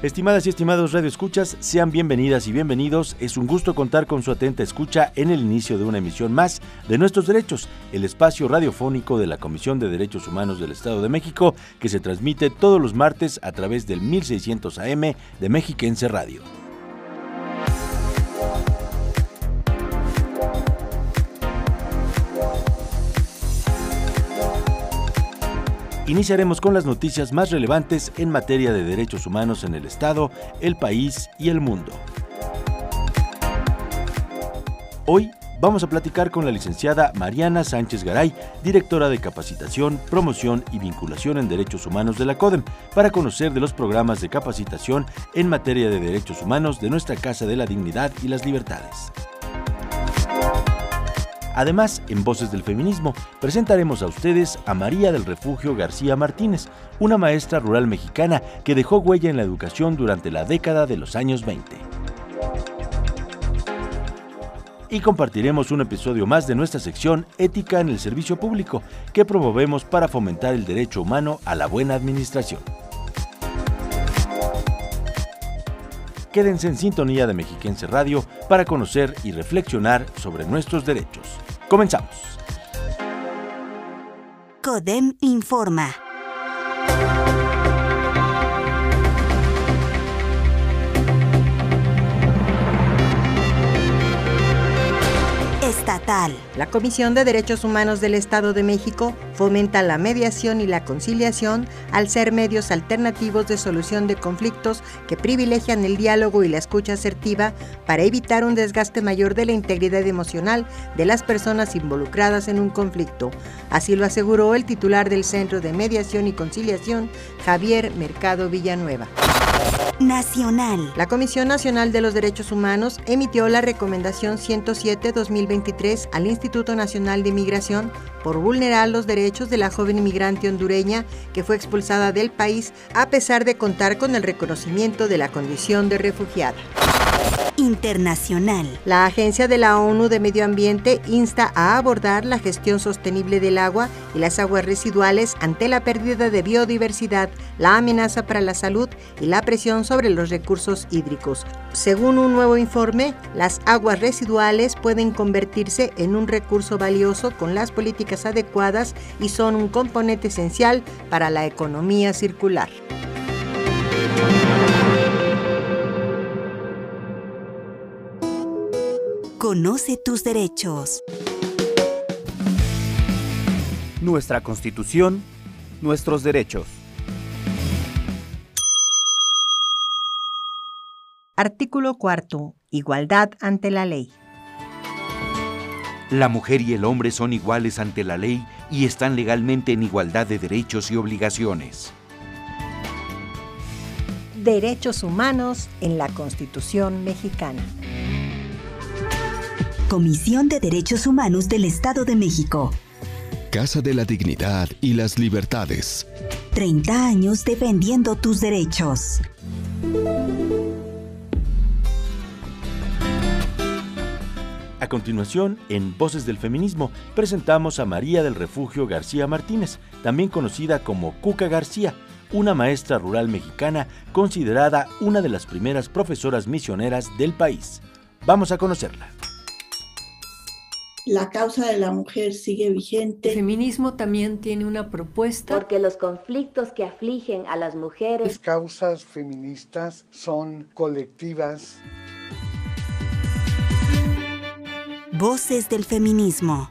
Estimadas y estimados radioescuchas, sean bienvenidas y bienvenidos. Es un gusto contar con su atenta escucha en el inicio de una emisión más de Nuestros Derechos, el espacio radiofónico de la Comisión de Derechos Humanos del Estado de México, que se transmite todos los martes a través del 1600 AM de Mexiquense Radio. Iniciaremos con las noticias más relevantes en materia de derechos humanos en el Estado, el país y el mundo. Hoy vamos a platicar con la licenciada Mariana Sánchez Garay, directora de Capacitación, Promoción y Vinculación en Derechos Humanos de la CODEM, para conocer de los programas de capacitación en materia de derechos humanos de nuestra Casa de la Dignidad y las Libertades. Además, en Voces del Feminismo, presentaremos a ustedes a María del Refugio García Martínez, una maestra rural mexicana que dejó huella en la educación durante la década de los años 20. Y compartiremos un episodio más de nuestra sección Ética en el Servicio Público, que promovemos para fomentar el derecho humano a la buena administración. Quédense en sintonía de Mexiquense Radio para conocer y reflexionar sobre nuestros derechos. Comenzamos. CODEM informa. La Comisión de Derechos Humanos del Estado de México fomenta la mediación y la conciliación al ser medios alternativos de solución de conflictos que privilegian el diálogo y la escucha asertiva para evitar un desgaste mayor de la integridad emocional de las personas involucradas en un conflicto. Así lo aseguró el titular del Centro de Mediación y Conciliación, Javier Mercado Villanueva. Nacional. La Comisión Nacional de los Derechos Humanos emitió la recomendación 107-2023 al Instituto Nacional de Migración por vulnerar los derechos de la joven inmigrante hondureña que fue expulsada del país a pesar de contar con el reconocimiento de la condición de refugiada. Internacional. La Agencia de la ONU de Medio Ambiente insta a abordar la gestión sostenible del agua y las aguas residuales ante la pérdida de biodiversidad, la amenaza para la salud y la presión sobre los recursos hídricos. Según un nuevo informe, las aguas residuales pueden convertirse en un recurso valioso con las políticas adecuadas y son un componente esencial para la economía circular. Conoce tus derechos. Nuestra Constitución, nuestros derechos. Artículo 4. Igualdad ante la ley. La mujer y el hombre son iguales ante la ley y están legalmente en igualdad de derechos y obligaciones. Derechos humanos en la Constitución mexicana. Comisión de Derechos Humanos del Estado de México. Casa de la Dignidad y las Libertades. 30 años defendiendo tus derechos. A continuación, en Voces del Feminismo, presentamos a María del Refugio García Martínez, también conocida como Cuca García, una maestra rural mexicana considerada una de las primeras profesoras misioneras del país. Vamos a conocerla la causa de la mujer sigue vigente. El feminismo también tiene una propuesta. Porque los conflictos que afligen a las mujeres. Las causas feministas son colectivas. Voces del feminismo.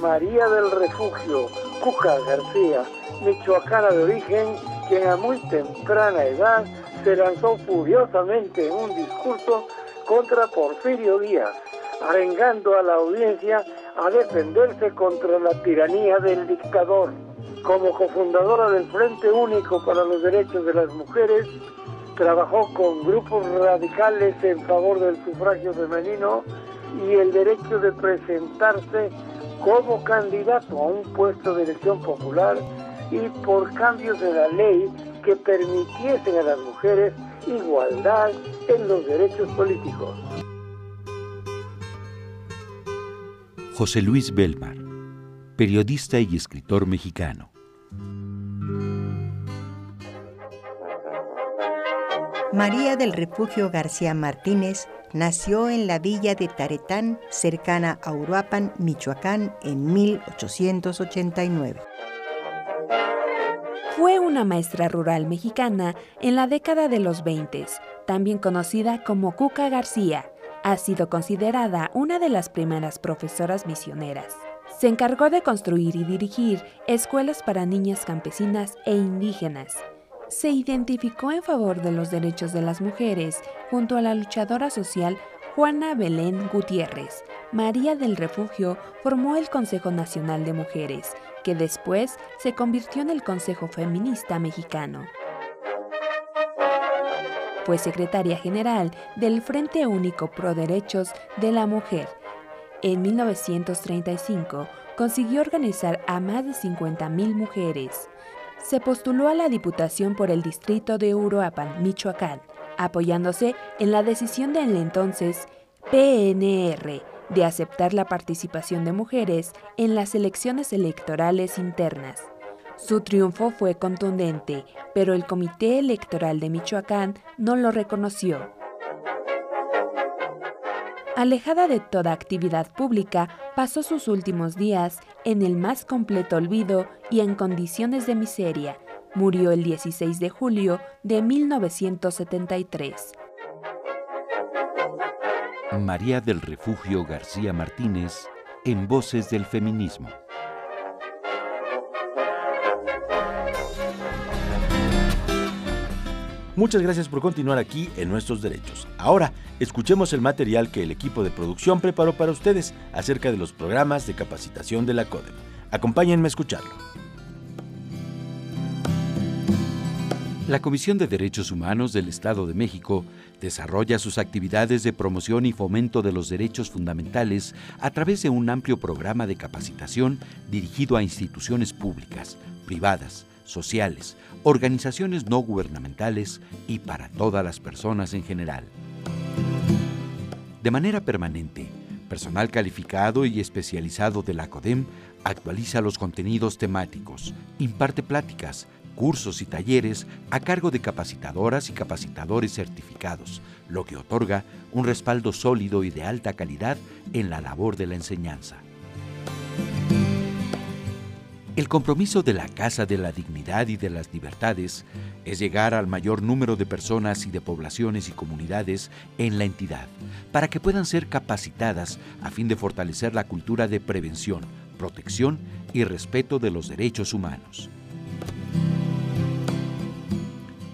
María del Refugio, Cuca García, michoacana de origen, quien a muy temprana edad se lanzó furiosamente en un discurso contra Porfirio Díaz, arengando a la audiencia a defenderse contra la tiranía del dictador. Como cofundadora del Frente Único para los Derechos de las Mujeres, trabajó con grupos radicales en favor del sufragio femenino y el derecho de presentarse como candidato a un puesto de elección popular y por cambios de la ley que permitiesen a las mujeres igualdad en los derechos políticos. José Luis Belmar, periodista y escritor mexicano. María del Refugio García Martínez nació en la villa de Taretán, cercana a Uruapan, Michoacán, en 1889. Fue una maestra rural mexicana en la década de los 20, también conocida como Cuca García. Ha sido considerada una de las primeras profesoras misioneras. Se encargó de construir y dirigir escuelas para niñas campesinas e indígenas se identificó en favor de los derechos de las mujeres junto a la luchadora social Juana Belén Gutiérrez. María del Refugio formó el Consejo Nacional de Mujeres, que después se convirtió en el Consejo Feminista Mexicano. Fue secretaria general del Frente Único Pro Derechos de la Mujer. En 1935 consiguió organizar a más de 50.000 mujeres se postuló a la Diputación por el distrito de Uruapan, Michoacán, apoyándose en la decisión del entonces PNR de aceptar la participación de mujeres en las elecciones electorales internas. Su triunfo fue contundente, pero el Comité Electoral de Michoacán no lo reconoció. Alejada de toda actividad pública, pasó sus últimos días en el más completo olvido y en condiciones de miseria. Murió el 16 de julio de 1973. María del Refugio García Martínez en Voces del Feminismo. Muchas gracias por continuar aquí en Nuestros Derechos. Ahora, escuchemos el material que el equipo de producción preparó para ustedes acerca de los programas de capacitación de la CODEM. Acompáñenme a escucharlo. La Comisión de Derechos Humanos del Estado de México desarrolla sus actividades de promoción y fomento de los derechos fundamentales a través de un amplio programa de capacitación dirigido a instituciones públicas, privadas, sociales, organizaciones no gubernamentales y para todas las personas en general. De manera permanente, personal calificado y especializado de la CODEM actualiza los contenidos temáticos, imparte pláticas, cursos y talleres a cargo de capacitadoras y capacitadores certificados, lo que otorga un respaldo sólido y de alta calidad en la labor de la enseñanza. El compromiso de la Casa de la Dignidad y de las Libertades es llegar al mayor número de personas y de poblaciones y comunidades en la entidad, para que puedan ser capacitadas a fin de fortalecer la cultura de prevención, protección y respeto de los derechos humanos.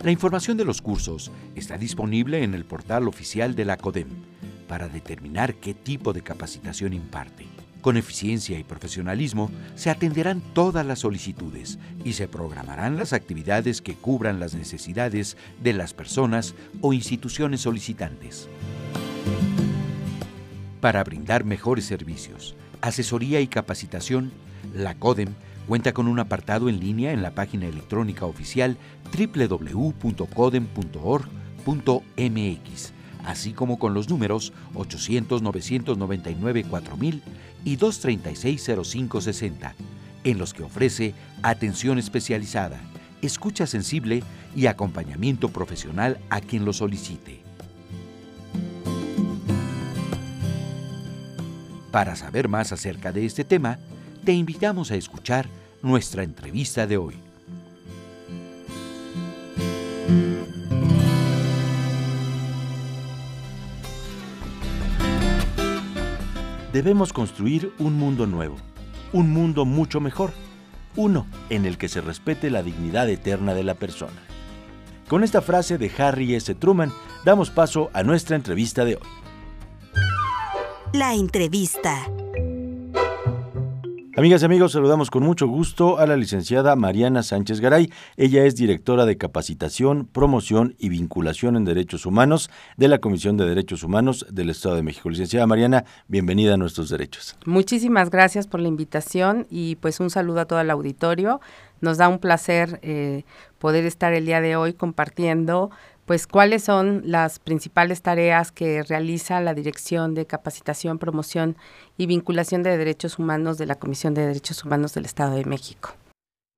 La información de los cursos está disponible en el portal oficial de la CODEM para determinar qué tipo de capacitación imparte. Con eficiencia y profesionalismo se atenderán todas las solicitudes y se programarán las actividades que cubran las necesidades de las personas o instituciones solicitantes. Para brindar mejores servicios, asesoría y capacitación, la CODEM cuenta con un apartado en línea en la página electrónica oficial www.codem.org.mx así como con los números 800-999-4000 y 236-0560, en los que ofrece atención especializada, escucha sensible y acompañamiento profesional a quien lo solicite. Para saber más acerca de este tema, te invitamos a escuchar nuestra entrevista de hoy. debemos construir un mundo nuevo, un mundo mucho mejor, uno en el que se respete la dignidad eterna de la persona. Con esta frase de Harry S. Truman, damos paso a nuestra entrevista de hoy. La entrevista. Amigas y amigos, saludamos con mucho gusto a la licenciada Mariana Sánchez Garay. Ella es directora de capacitación, promoción y vinculación en derechos humanos de la Comisión de Derechos Humanos del Estado de México. Licenciada Mariana, bienvenida a Nuestros Derechos. Muchísimas gracias por la invitación y pues un saludo a todo el auditorio. Nos da un placer eh, poder estar el día de hoy compartiendo pues cuáles son las principales tareas que realiza la Dirección de Capacitación, Promoción y Vinculación de Derechos Humanos de la Comisión de Derechos Humanos del Estado de México.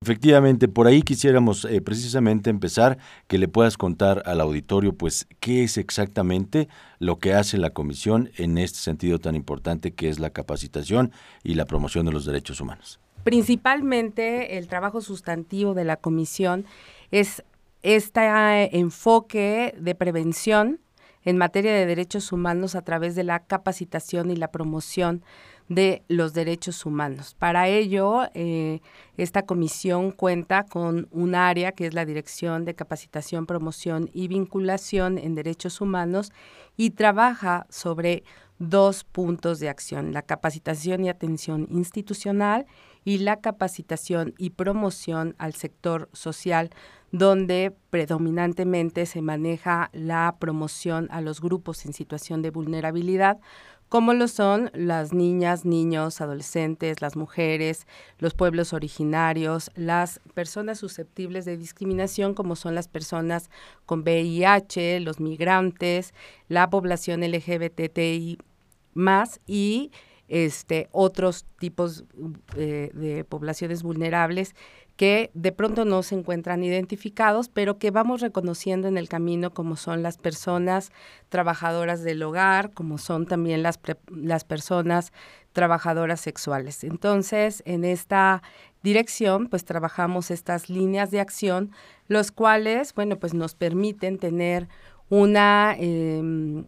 Efectivamente, por ahí quisiéramos eh, precisamente empezar que le puedas contar al auditorio, pues, qué es exactamente lo que hace la comisión en este sentido tan importante que es la capacitación y la promoción de los derechos humanos. Principalmente el trabajo sustantivo de la comisión es este enfoque de prevención en materia de derechos humanos a través de la capacitación y la promoción de los derechos humanos. Para ello, eh, esta comisión cuenta con un área que es la Dirección de Capacitación, Promoción y Vinculación en Derechos Humanos y trabaja sobre dos puntos de acción, la capacitación y atención institucional y la capacitación y promoción al sector social donde predominantemente se maneja la promoción a los grupos en situación de vulnerabilidad, como lo son las niñas, niños, adolescentes, las mujeres, los pueblos originarios, las personas susceptibles de discriminación, como son las personas con VIH, los migrantes, la población LGBTI y este, otros tipos eh, de poblaciones vulnerables que de pronto no se encuentran identificados, pero que vamos reconociendo en el camino como son las personas trabajadoras del hogar, como son también las, las personas trabajadoras sexuales. Entonces, en esta dirección, pues trabajamos estas líneas de acción, los cuales, bueno, pues nos permiten tener una... Eh,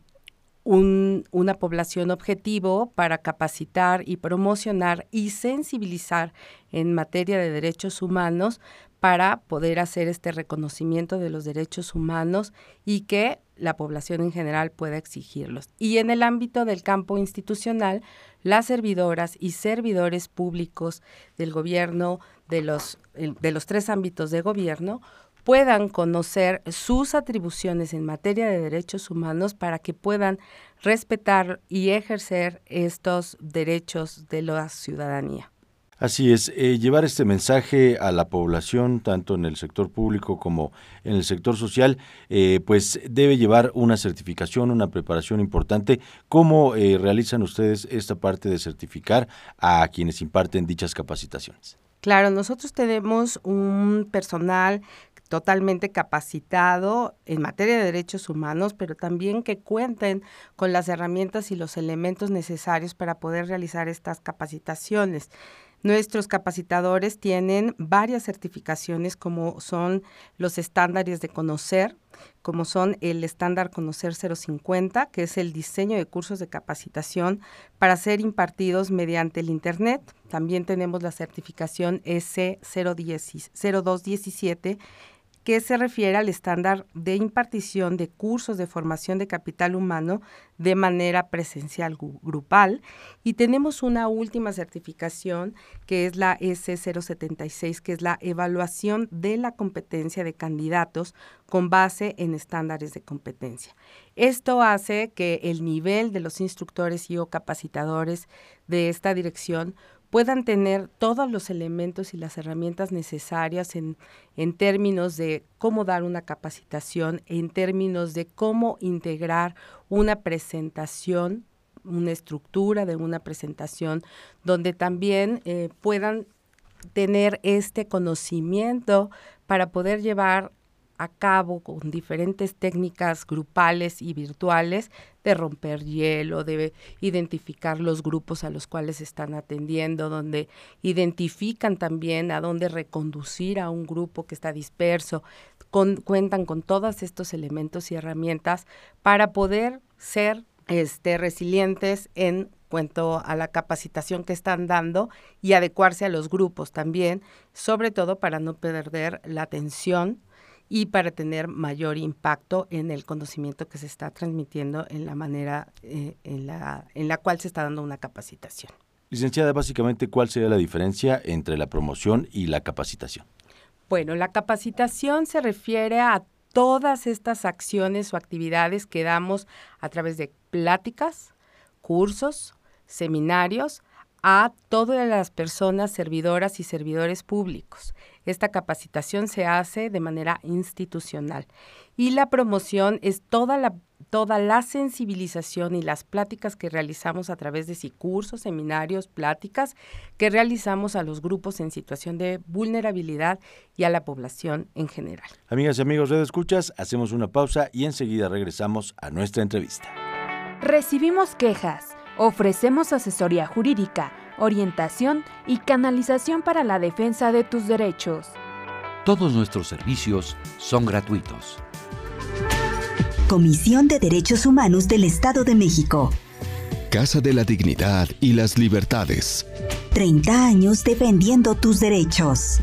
una población objetivo para capacitar y promocionar y sensibilizar en materia de derechos humanos para poder hacer este reconocimiento de los derechos humanos y que la población en general pueda exigirlos. Y en el ámbito del campo institucional, las servidoras y servidores públicos del gobierno, de los, de los tres ámbitos de gobierno, puedan conocer sus atribuciones en materia de derechos humanos para que puedan respetar y ejercer estos derechos de la ciudadanía. Así es, eh, llevar este mensaje a la población, tanto en el sector público como en el sector social, eh, pues debe llevar una certificación, una preparación importante. ¿Cómo eh, realizan ustedes esta parte de certificar a quienes imparten dichas capacitaciones? Claro, nosotros tenemos un personal totalmente capacitado en materia de derechos humanos, pero también que cuenten con las herramientas y los elementos necesarios para poder realizar estas capacitaciones. Nuestros capacitadores tienen varias certificaciones como son los estándares de conocer, como son el estándar Conocer 050, que es el diseño de cursos de capacitación para ser impartidos mediante el Internet. También tenemos la certificación S0217 que se refiere al estándar de impartición de cursos de formación de capital humano de manera presencial grupal. Y tenemos una última certificación que es la S076, que es la evaluación de la competencia de candidatos con base en estándares de competencia. Esto hace que el nivel de los instructores y o capacitadores de esta dirección puedan tener todos los elementos y las herramientas necesarias en, en, términos de cómo dar una capacitación, en términos de cómo integrar una presentación, una estructura de una presentación, donde también eh, puedan tener este conocimiento para poder llevar a cabo con diferentes técnicas grupales y virtuales de romper hielo, de identificar los grupos a los cuales están atendiendo, donde identifican también a dónde reconducir a un grupo que está disperso, cuentan con todos estos elementos y herramientas para poder ser este, resilientes en cuanto a la capacitación que están dando y adecuarse a los grupos también, sobre todo para no perder la atención y para tener mayor impacto en el conocimiento que se está transmitiendo en la manera eh, en, la, en la cual se está dando una capacitación. Licenciada, básicamente, ¿cuál sería la diferencia entre la promoción y la capacitación? Bueno, la capacitación se refiere a todas estas acciones o actividades que damos a través de pláticas, cursos, seminarios, a todas las personas servidoras y servidores públicos. Esta capacitación se hace de manera institucional y la promoción es toda la, toda la sensibilización y las pláticas que realizamos a través de sí, cursos, seminarios, pláticas que realizamos a los grupos en situación de vulnerabilidad y a la población en general. Amigas y amigos de Escuchas, hacemos una pausa y enseguida regresamos a nuestra entrevista. Recibimos quejas Ofrecemos asesoría jurídica, orientación y canalización para la defensa de tus derechos. Todos nuestros servicios son gratuitos. Comisión de Derechos Humanos del Estado de México. Casa de la Dignidad y las Libertades. 30 años defendiendo tus derechos.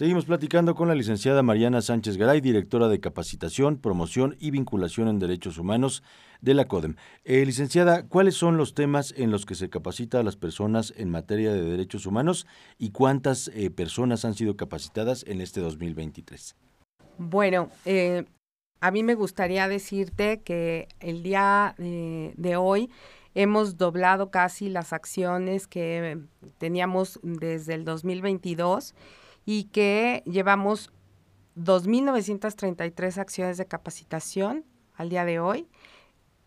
Seguimos platicando con la licenciada Mariana Sánchez Garay, directora de Capacitación, Promoción y Vinculación en Derechos Humanos de la CODEM. Eh, licenciada, ¿cuáles son los temas en los que se capacita a las personas en materia de derechos humanos y cuántas eh, personas han sido capacitadas en este 2023? Bueno, eh, a mí me gustaría decirte que el día de hoy hemos doblado casi las acciones que teníamos desde el 2022 y que llevamos 2.933 acciones de capacitación al día de hoy,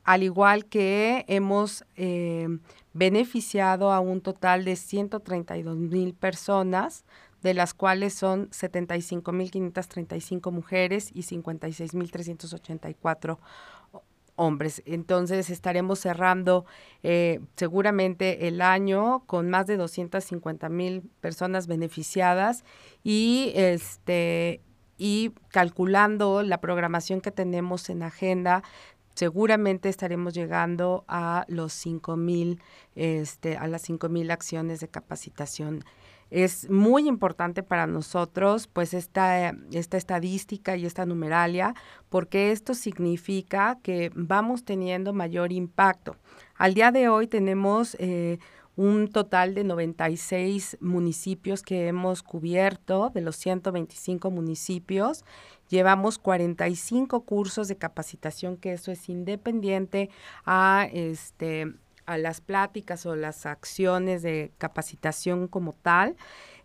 al igual que hemos eh, beneficiado a un total de 132 mil personas, de las cuales son 75.535 mujeres y 56.384 hombres. Entonces estaremos cerrando eh, seguramente el año con más de 250 mil personas beneficiadas y este y calculando la programación que tenemos en agenda seguramente estaremos llegando a los 5 mil este a las 5 mil acciones de capacitación es muy importante para nosotros, pues, esta, esta estadística y esta numeralia, porque esto significa que vamos teniendo mayor impacto. Al día de hoy tenemos eh, un total de 96 municipios que hemos cubierto, de los 125 municipios. Llevamos 45 cursos de capacitación, que eso es independiente a este a las pláticas o las acciones de capacitación como tal,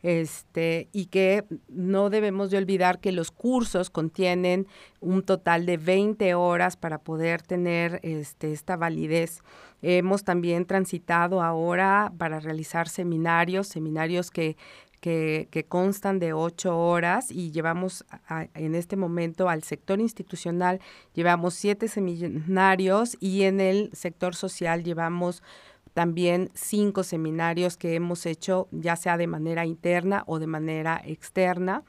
este, y que no debemos de olvidar que los cursos contienen un total de 20 horas para poder tener este, esta validez. Hemos también transitado ahora para realizar seminarios, seminarios que que, constan de ocho horas y llevamos en este momento al sector institucional, llevamos siete seminarios y en el sector social llevamos también cinco seminarios que hemos hecho ya sea de manera interna o de manera externa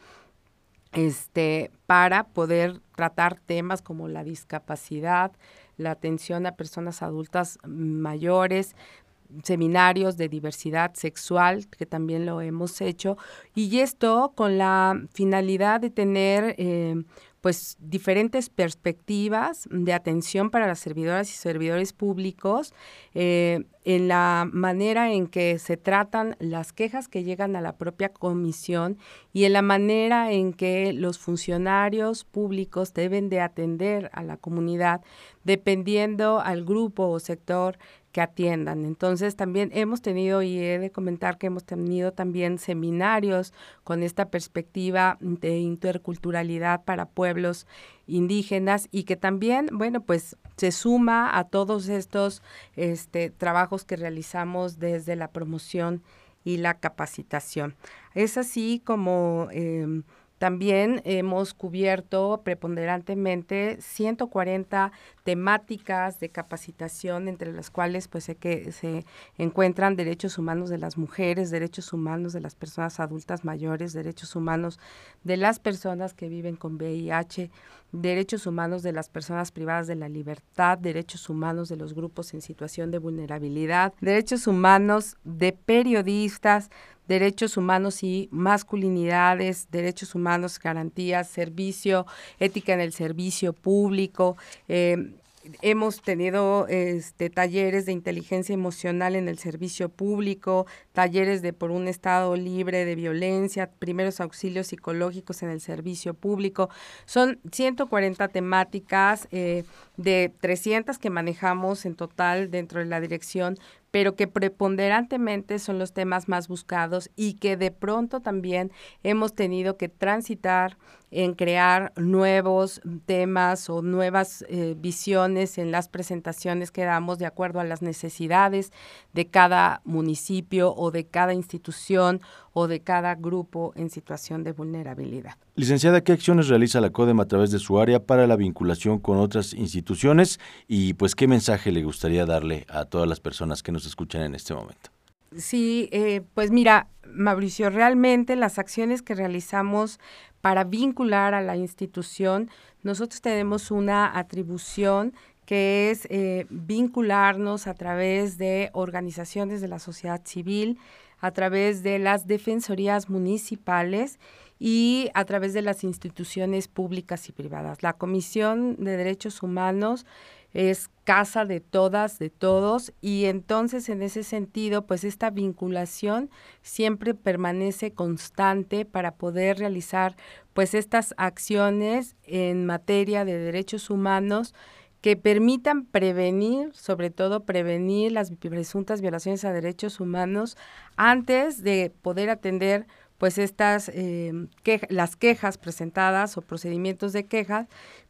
este, para poder tratar temas como la discapacidad, la atención a personas adultas mayores, seminarios de diversidad sexual, que también lo hemos hecho, y esto con la finalidad de tener eh, pues diferentes perspectivas de atención para las servidoras y servidores públicos eh, en la manera en que se tratan las quejas que llegan a la propia comisión y en la manera en que los funcionarios públicos deben de atender a la comunidad dependiendo al grupo o sector que atiendan. Entonces también hemos tenido, y he de comentar que hemos tenido también seminarios con esta perspectiva de interculturalidad para pueblos indígenas y que también, bueno, pues se suma a todos estos este, trabajos que realizamos desde la promoción y la capacitación. Es así como... Em, también hemos cubierto preponderantemente 140 temáticas de capacitación, entre las cuales pues que se encuentran derechos humanos de las mujeres, derechos humanos de las personas adultas mayores, derechos humanos de las personas que viven con VIH, derechos humanos de las personas privadas de la libertad, derechos humanos de los grupos en situación de vulnerabilidad, derechos humanos de periodistas, derechos humanos y masculinidades, derechos humanos, garantías, servicio, ética en el servicio público, eh, Hemos tenido este, talleres de inteligencia emocional en el servicio público, talleres de por un estado libre de violencia, primeros auxilios psicológicos en el servicio público. Son 140 temáticas eh, de 300 que manejamos en total dentro de la dirección, pero que preponderantemente son los temas más buscados y que de pronto también hemos tenido que transitar en crear nuevos temas o nuevas eh, visiones en las presentaciones que damos de acuerdo a las necesidades de cada municipio o de cada institución o de cada grupo en situación de vulnerabilidad. Licenciada, ¿qué acciones realiza la CODEM a través de su área para la vinculación con otras instituciones y pues qué mensaje le gustaría darle a todas las personas que nos escuchan en este momento? Sí, eh, pues mira, Mauricio, realmente las acciones que realizamos para vincular a la institución, nosotros tenemos una atribución que es eh, vincularnos a través de organizaciones de la sociedad civil, a través de las defensorías municipales y a través de las instituciones públicas y privadas. La Comisión de Derechos Humanos es casa de todas, de todos, y entonces en ese sentido, pues esta vinculación siempre permanece constante para poder realizar pues estas acciones en materia de derechos humanos que permitan prevenir, sobre todo prevenir las presuntas violaciones a derechos humanos antes de poder atender pues estas eh, las quejas presentadas o procedimientos de quejas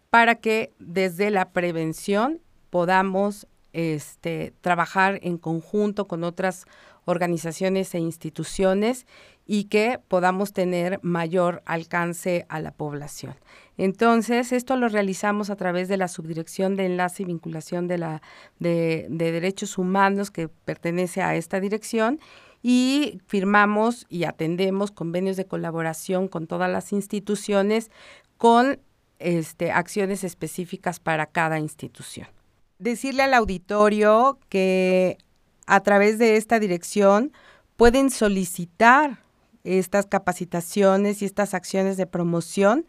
para que desde la prevención podamos este, trabajar en conjunto con otras organizaciones e instituciones y que podamos tener mayor alcance a la población. Entonces, esto lo realizamos a través de la Subdirección de Enlace y Vinculación de, la, de, de Derechos Humanos que pertenece a esta dirección y firmamos y atendemos convenios de colaboración con todas las instituciones con este, acciones específicas para cada institución. Decirle al auditorio que a través de esta dirección pueden solicitar estas capacitaciones y estas acciones de promoción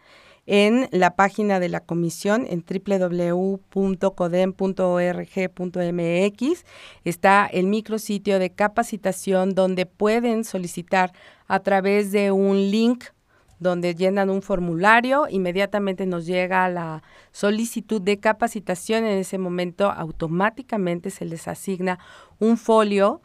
en la página de la comisión en www.codem.org.mx. Está el micrositio de capacitación donde pueden solicitar a través de un link donde llenan un formulario, inmediatamente nos llega la solicitud de capacitación, en ese momento automáticamente se les asigna un folio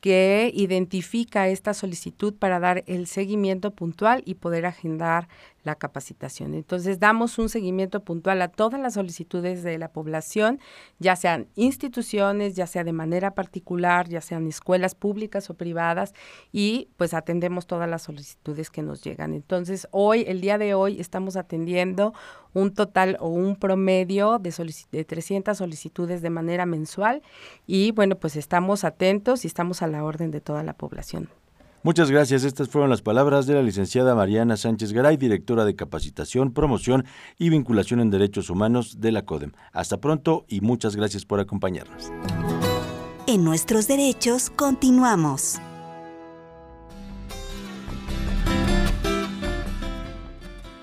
que identifica esta solicitud para dar el seguimiento puntual y poder agendar la capacitación. Entonces, damos un seguimiento puntual a todas las solicitudes de la población, ya sean instituciones, ya sea de manera particular, ya sean escuelas públicas o privadas, y pues atendemos todas las solicitudes que nos llegan. Entonces, hoy, el día de hoy, estamos atendiendo un total o un promedio de, de 300 solicitudes de manera mensual y bueno, pues estamos atentos y estamos a la orden de toda la población. Muchas gracias. Estas fueron las palabras de la licenciada Mariana Sánchez Garay, directora de Capacitación, Promoción y Vinculación en Derechos Humanos de la CODEM. Hasta pronto y muchas gracias por acompañarnos. En nuestros derechos continuamos.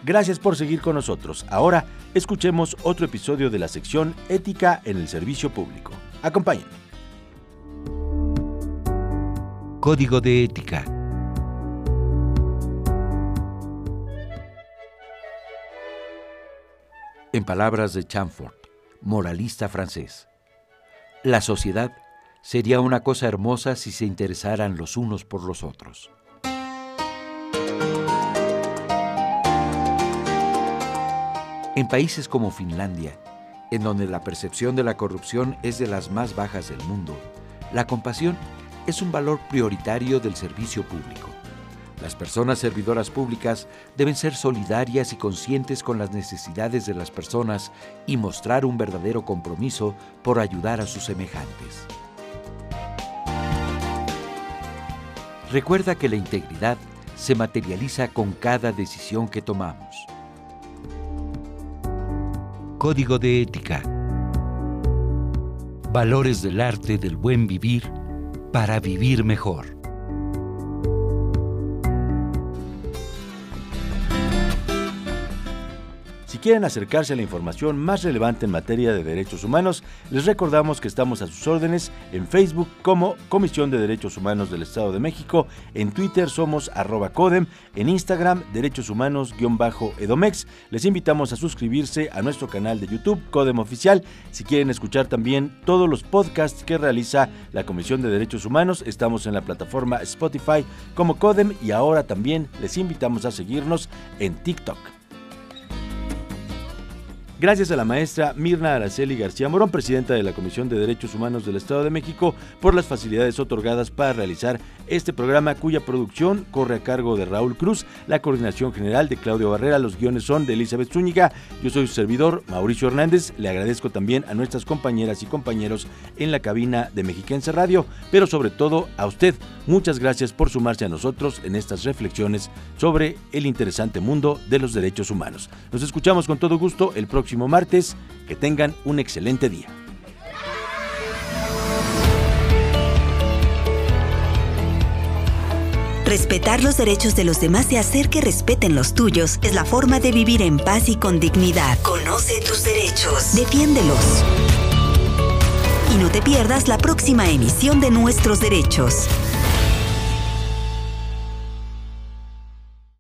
Gracias por seguir con nosotros. Ahora escuchemos otro episodio de la sección Ética en el Servicio Público. Acompáñenme. Código de Ética. En palabras de Chamfort, moralista francés, la sociedad sería una cosa hermosa si se interesaran los unos por los otros. En países como Finlandia, en donde la percepción de la corrupción es de las más bajas del mundo, la compasión es un valor prioritario del servicio público. Las personas servidoras públicas deben ser solidarias y conscientes con las necesidades de las personas y mostrar un verdadero compromiso por ayudar a sus semejantes. Recuerda que la integridad se materializa con cada decisión que tomamos. Código de Ética. Valores del arte del buen vivir para vivir mejor. Si quieren acercarse a la información más relevante en materia de derechos humanos, les recordamos que estamos a sus órdenes en Facebook como Comisión de Derechos Humanos del Estado de México, en Twitter somos arroba codem, en Instagram Derechos Humanos-Edomex. Les invitamos a suscribirse a nuestro canal de YouTube Codem Oficial. Si quieren escuchar también todos los podcasts que realiza la Comisión de Derechos Humanos, estamos en la plataforma Spotify como Codem y ahora también les invitamos a seguirnos en TikTok. Gracias a la maestra Mirna Araceli García Morón, presidenta de la Comisión de Derechos Humanos del Estado de México, por las facilidades otorgadas para realizar este programa cuya producción corre a cargo de Raúl Cruz, la coordinación general de Claudio Barrera, los guiones son de Elizabeth Zúñiga, yo soy su servidor Mauricio Hernández, le agradezco también a nuestras compañeras y compañeros en la cabina de Mexiquense Radio, pero sobre todo a usted, muchas gracias por sumarse a nosotros en estas reflexiones sobre el interesante mundo de los derechos humanos. Nos escuchamos con todo gusto el próximo próximo martes. Que tengan un excelente día. Respetar los derechos de los demás y hacer que respeten los tuyos es la forma de vivir en paz y con dignidad. Conoce tus derechos. Defiéndelos. Y no te pierdas la próxima emisión de Nuestros Derechos.